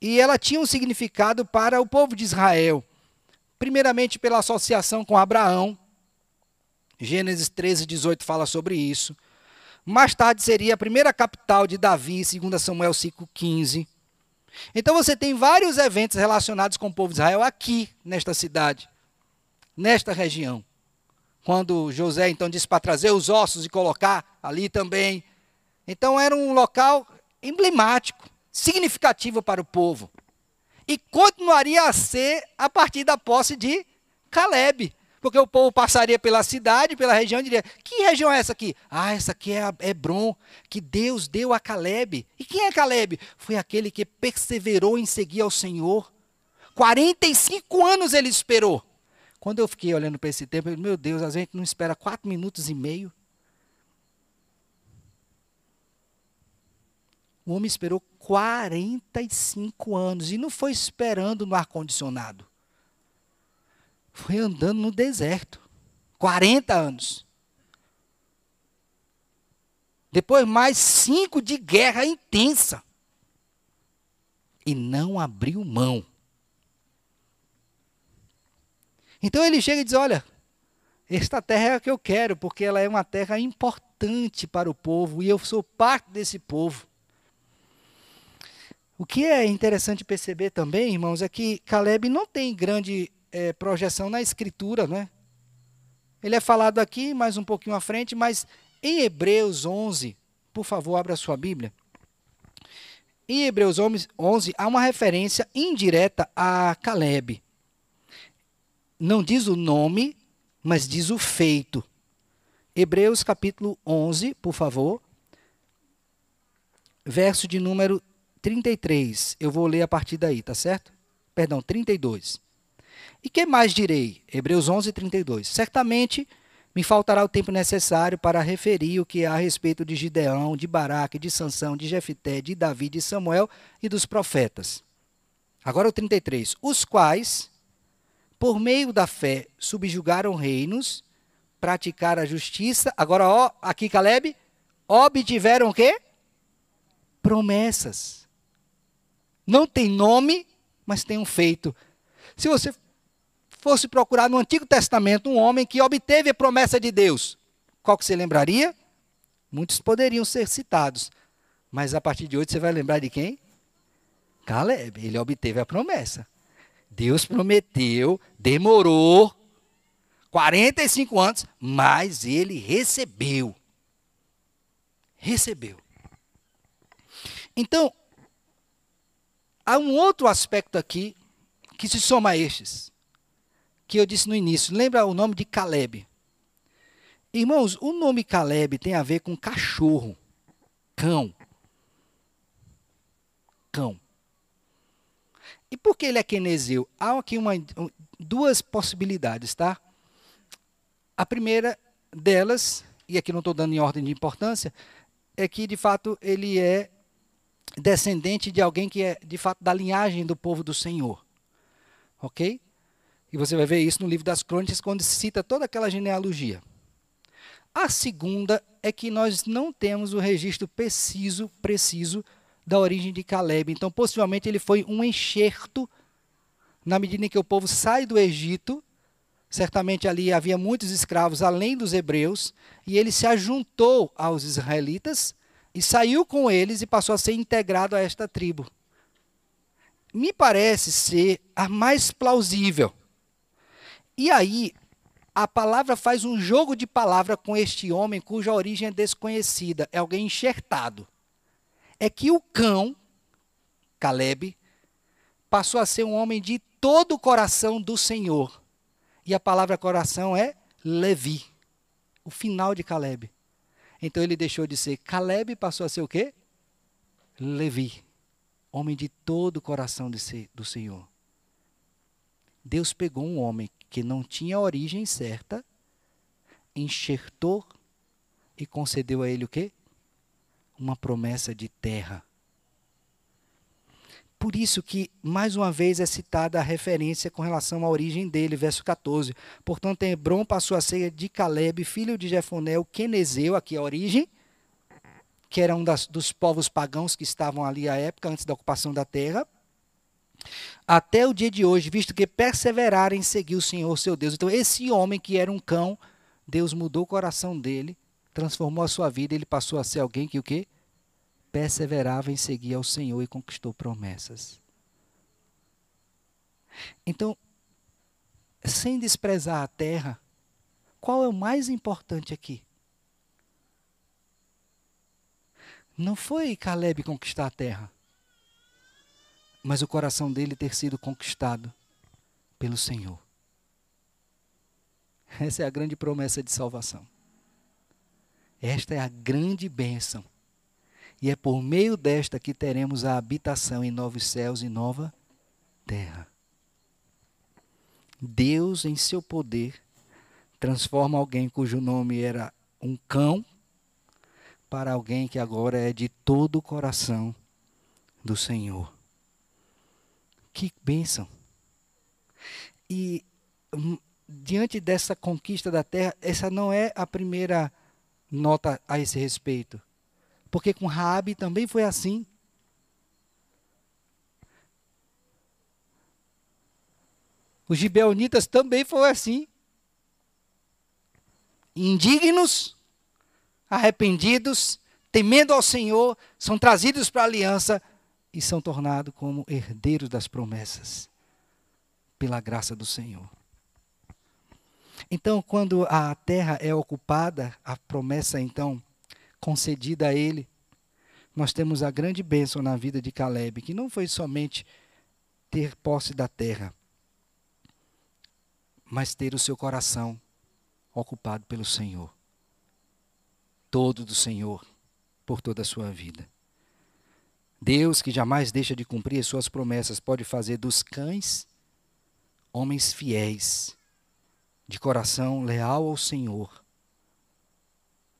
e ela tinha um significado para o povo de Israel. Primeiramente pela associação com Abraão. Gênesis 13, 18 fala sobre isso. Mais tarde seria a primeira capital de Davi, segundo Samuel 5,15. Então você tem vários eventos relacionados com o povo de Israel aqui, nesta cidade, nesta região. Quando José então disse para trazer os ossos e colocar ali também. Então era um local emblemático, significativo para o povo. E continuaria a ser a partir da posse de Caleb. Porque o povo passaria pela cidade, pela região, e diria: Que região é essa aqui? Ah, essa aqui é Hebron, que Deus deu a Caleb. E quem é Caleb? Foi aquele que perseverou em seguir ao Senhor. 45 anos ele esperou. Quando eu fiquei olhando para esse tempo, eu, meu Deus, a gente não espera quatro minutos e meio. O homem esperou 45 anos e não foi esperando no ar-condicionado. Foi andando no deserto. 40 anos. Depois mais cinco de guerra intensa. E não abriu mão. Então ele chega e diz: Olha, esta terra é a que eu quero, porque ela é uma terra importante para o povo e eu sou parte desse povo. O que é interessante perceber também, irmãos, é que Caleb não tem grande é, projeção na escritura, né? Ele é falado aqui, mais um pouquinho à frente, mas em Hebreus 11, por favor, abra sua Bíblia. Em Hebreus 11, há uma referência indireta a Caleb. Não diz o nome, mas diz o feito. Hebreus capítulo 11, por favor. Verso de número 33. Eu vou ler a partir daí, tá certo? Perdão, 32. E que mais direi? Hebreus 11, 32. Certamente me faltará o tempo necessário para referir o que há a respeito de Gideão, de Baraque, de Sansão, de Jefité, de Davi, de Samuel e dos profetas. Agora o 33. Os quais, por meio da fé, subjugaram reinos, praticaram a justiça. Agora, ó, aqui Caleb, obtiveram o quê? Promessas. Não tem nome, mas tem um feito. Se você fosse procurar no Antigo Testamento um homem que obteve a promessa de Deus, qual que você lembraria? Muitos poderiam ser citados. Mas a partir de hoje você vai lembrar de quem? Caleb. Ele obteve a promessa. Deus prometeu, demorou 45 anos, mas ele recebeu. Recebeu. Então, há um outro aspecto aqui que se soma a estes, que eu disse no início. Lembra o nome de Caleb? Irmãos, o nome Caleb tem a ver com cachorro, cão. Cão. E por que ele é quenezeu? Há aqui uma, duas possibilidades, tá? A primeira delas, e aqui não estou dando em ordem de importância, é que de fato ele é descendente de alguém que é de fato da linhagem do povo do Senhor. Ok? E você vai ver isso no livro das crônicas, quando se cita toda aquela genealogia. A segunda é que nós não temos o registro preciso, preciso da origem de Caleb. Então, possivelmente, ele foi um enxerto na medida em que o povo sai do Egito. Certamente ali havia muitos escravos além dos hebreus, e ele se ajuntou aos israelitas e saiu com eles e passou a ser integrado a esta tribo. Me parece ser a mais plausível. E aí, a palavra faz um jogo de palavra com este homem cuja origem é desconhecida, é alguém enxertado. É que o cão, Caleb, passou a ser um homem de todo o coração do Senhor. E a palavra coração é Levi, o final de Caleb. Então ele deixou de ser Caleb e passou a ser o quê? Levi, homem de todo o coração do Senhor. Deus pegou um homem que não tinha origem certa, enxertou e concedeu a ele o quê? Uma promessa de terra. Por isso que, mais uma vez, é citada a referência com relação à origem dele, verso 14. Portanto, Hebron passou a ser de Caleb, filho de Jefoné, o Quenezeu, aqui a origem, que era um das, dos povos pagãos que estavam ali à época, antes da ocupação da terra, até o dia de hoje, visto que perseveraram em seguir o Senhor, seu Deus. Então, esse homem que era um cão, Deus mudou o coração dele, transformou a sua vida, ele passou a ser alguém que o quê? Perseverava em seguir ao Senhor e conquistou promessas. Então, sem desprezar a terra, qual é o mais importante aqui? Não foi Caleb conquistar a terra, mas o coração dele ter sido conquistado pelo Senhor. Essa é a grande promessa de salvação. Esta é a grande bênção e é por meio desta que teremos a habitação em novos céus e nova terra. Deus, em seu poder, transforma alguém cujo nome era um cão para alguém que agora é de todo o coração do Senhor. Que bênção! E hum, diante dessa conquista da terra, essa não é a primeira nota a esse respeito. Porque com Raabe também foi assim. Os gibeonitas também foi assim. Indignos, arrependidos, temendo ao Senhor, são trazidos para a aliança e são tornados como herdeiros das promessas, pela graça do Senhor. Então, quando a terra é ocupada, a promessa então concedida a ele, nós temos a grande bênção na vida de Caleb, que não foi somente ter posse da terra, mas ter o seu coração ocupado pelo Senhor. Todo do Senhor, por toda a sua vida. Deus, que jamais deixa de cumprir as suas promessas, pode fazer dos cães homens fiéis, de coração leal ao Senhor.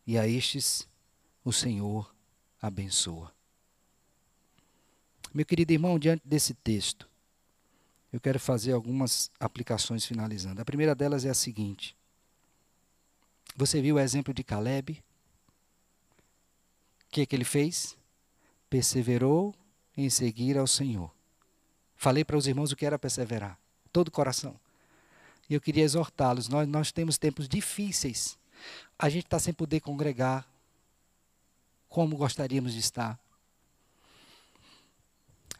E a estes o Senhor abençoa. Meu querido irmão, diante desse texto, eu quero fazer algumas aplicações finalizando. A primeira delas é a seguinte: Você viu o exemplo de Caleb? O que, é que ele fez? Perseverou em seguir ao Senhor. Falei para os irmãos o que era perseverar, todo o coração. E eu queria exortá-los. Nós, nós temos tempos difíceis. A gente está sem poder congregar como gostaríamos de estar.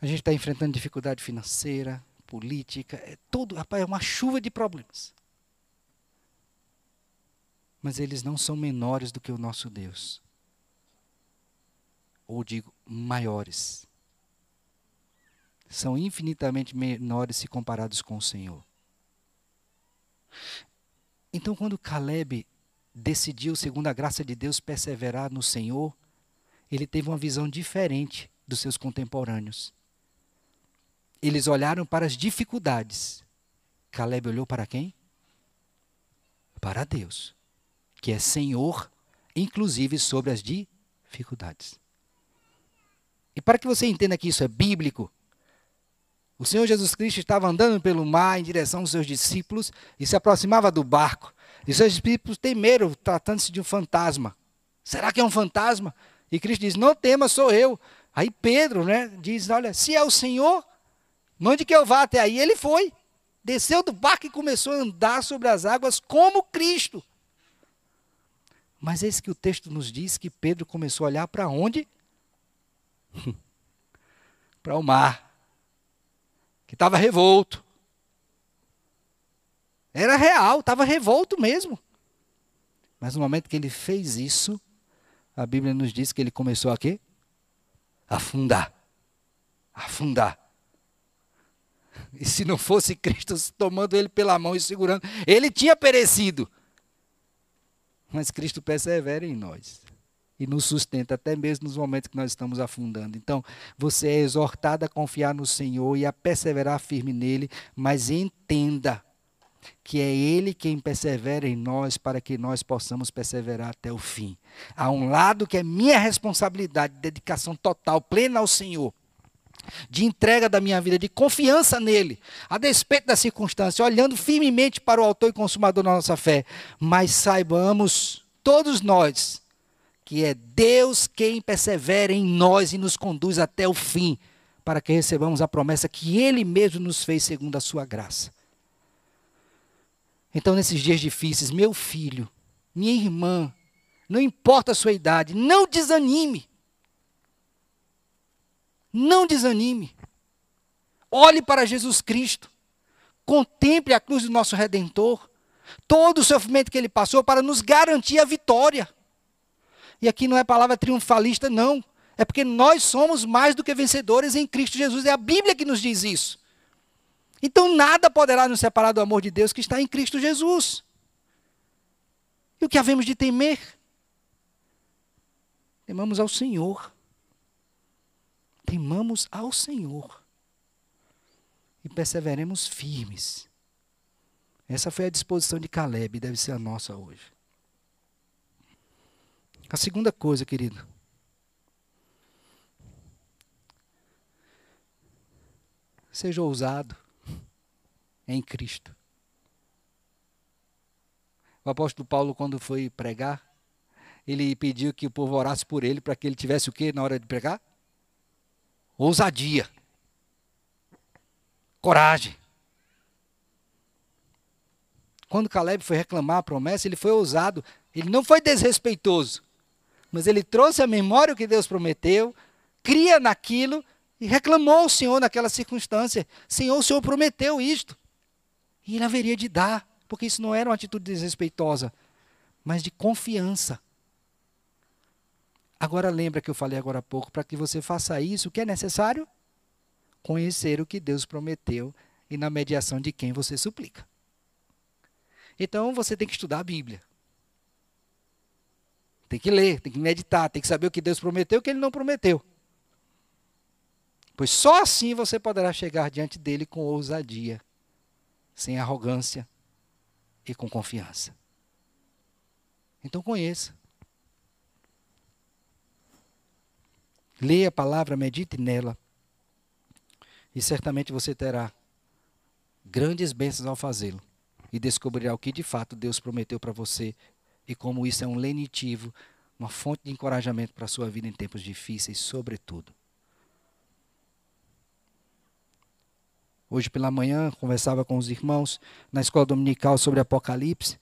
A gente está enfrentando dificuldade financeira, política, é todo, rapaz, é uma chuva de problemas. Mas eles não são menores do que o nosso Deus. Ou digo, maiores. são infinitamente menores se comparados com o Senhor. Então, quando Caleb decidiu, segundo a graça de Deus, perseverar no Senhor, ele teve uma visão diferente dos seus contemporâneos. Eles olharam para as dificuldades. Caleb olhou para quem? Para Deus, que é Senhor, inclusive sobre as dificuldades. E para que você entenda que isso é bíblico, o Senhor Jesus Cristo estava andando pelo mar em direção aos seus discípulos e se aproximava do barco. E seus discípulos temeram, tratando-se de um fantasma. Será que é um fantasma? E Cristo diz: Não tema, sou eu. Aí Pedro né, diz: Olha, se é o Senhor, mande que eu vá até aí. Ele foi. Desceu do barco e começou a andar sobre as águas como Cristo. Mas eis que o texto nos diz que Pedro começou a olhar para onde? para o mar que estava revolto. Era real, estava revolto mesmo. Mas no momento que ele fez isso, a Bíblia nos diz que ele começou a quê? Afundar. Afundar. E se não fosse Cristo tomando ele pela mão e segurando, ele tinha perecido. Mas Cristo persevera em nós e nos sustenta até mesmo nos momentos que nós estamos afundando. Então, você é exortado a confiar no Senhor e a perseverar firme nele, mas entenda que é Ele quem persevera em nós para que nós possamos perseverar até o fim. Há um lado que é minha responsabilidade, dedicação total, plena ao Senhor, de entrega da minha vida, de confiança nele, a despeito da circunstância, olhando firmemente para o Autor e Consumador da nossa fé. Mas saibamos, todos nós, que é Deus quem persevera em nós e nos conduz até o fim, para que recebamos a promessa que Ele mesmo nos fez segundo a sua graça. Então, nesses dias difíceis, meu filho, minha irmã, não importa a sua idade, não desanime. Não desanime. Olhe para Jesus Cristo. Contemple a cruz do nosso Redentor. Todo o sofrimento que ele passou para nos garantir a vitória. E aqui não é palavra triunfalista, não. É porque nós somos mais do que vencedores em Cristo Jesus. É a Bíblia que nos diz isso. Então nada poderá nos separar do amor de Deus que está em Cristo Jesus. E o que havemos de temer? Temamos ao Senhor. Temamos ao Senhor. E perseveremos firmes. Essa foi a disposição de Caleb deve ser a nossa hoje. A segunda coisa, querido. Seja ousado em Cristo. O apóstolo Paulo, quando foi pregar, ele pediu que o povo orasse por ele para que ele tivesse o que na hora de pregar? Ousadia. Coragem. Quando Caleb foi reclamar a promessa, ele foi ousado. Ele não foi desrespeitoso mas ele trouxe à memória o que Deus prometeu, cria naquilo e reclamou ao Senhor naquela circunstância: Senhor, o Senhor prometeu isto. E ele haveria de dar, porque isso não era uma atitude desrespeitosa, mas de confiança. Agora lembra que eu falei agora há pouco, para que você faça isso, o que é necessário? Conhecer o que Deus prometeu e na mediação de quem você suplica. Então você tem que estudar a Bíblia. Tem que ler, tem que meditar, tem que saber o que Deus prometeu e o que ele não prometeu. Pois só assim você poderá chegar diante dele com ousadia, sem arrogância e com confiança. Então conheça. Leia a palavra, medite nela. E certamente você terá grandes bênçãos ao fazê-lo. E descobrirá o que de fato Deus prometeu para você e como isso é um lenitivo, uma fonte de encorajamento para a sua vida em tempos difíceis, sobretudo. Hoje pela manhã, conversava com os irmãos na escola dominical sobre Apocalipse,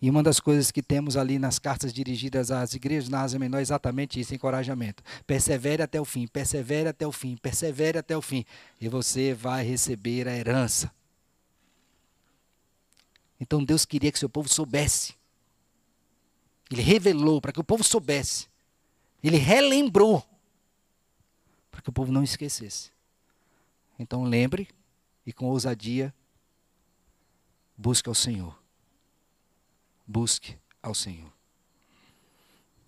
e uma das coisas que temos ali nas cartas dirigidas às igrejas na Ásia Menor é exatamente isso, encorajamento. Persevere até o fim, persevere até o fim, persevere até o fim, e você vai receber a herança. Então Deus queria que seu povo soubesse ele revelou para que o povo soubesse. Ele relembrou para que o povo não esquecesse. Então lembre e com ousadia busque ao Senhor. Busque ao Senhor.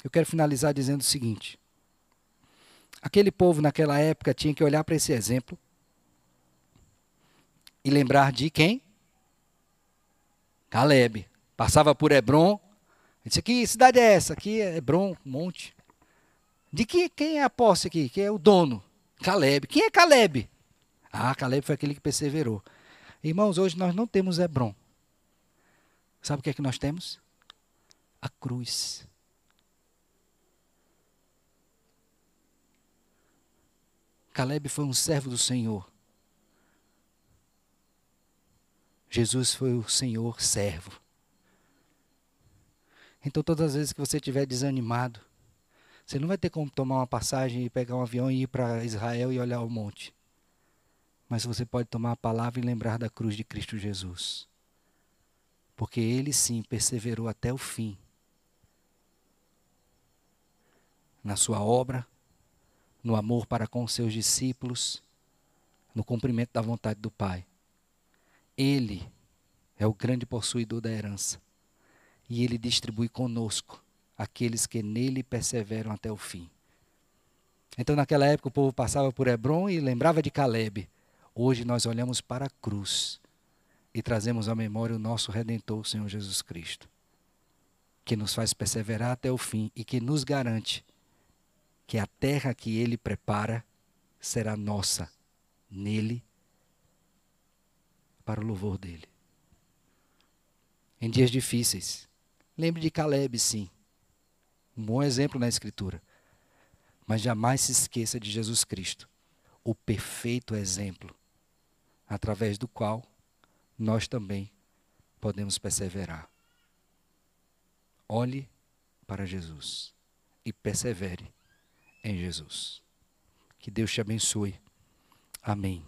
Eu quero finalizar dizendo o seguinte: aquele povo naquela época tinha que olhar para esse exemplo e lembrar de quem? Caleb. Passava por Hebron. Disse: Que cidade é essa? Aqui é Hebron, monte. De que, quem é a posse aqui? Quem é o dono? Caleb. Quem é Caleb? Ah, Caleb foi aquele que perseverou. Irmãos, hoje nós não temos Hebron. Sabe o que é que nós temos? A cruz. Caleb foi um servo do Senhor. Jesus foi o Senhor servo. Então, todas as vezes que você estiver desanimado, você não vai ter como tomar uma passagem e pegar um avião e ir para Israel e olhar o monte. Mas você pode tomar a palavra e lembrar da cruz de Cristo Jesus. Porque ele sim perseverou até o fim na sua obra, no amor para com seus discípulos, no cumprimento da vontade do Pai. Ele é o grande possuidor da herança. E ele distribui conosco aqueles que nele perseveram até o fim. Então, naquela época, o povo passava por Hebron e lembrava de Caleb. Hoje nós olhamos para a cruz e trazemos à memória o nosso Redentor, o Senhor Jesus Cristo, que nos faz perseverar até o fim e que nos garante que a terra que ele prepara será nossa nele para o louvor dele. Em dias difíceis, lembre de Caleb, sim. Um bom exemplo na Escritura. Mas jamais se esqueça de Jesus Cristo, o perfeito exemplo, através do qual nós também podemos perseverar. Olhe para Jesus e persevere em Jesus. Que Deus te abençoe. Amém.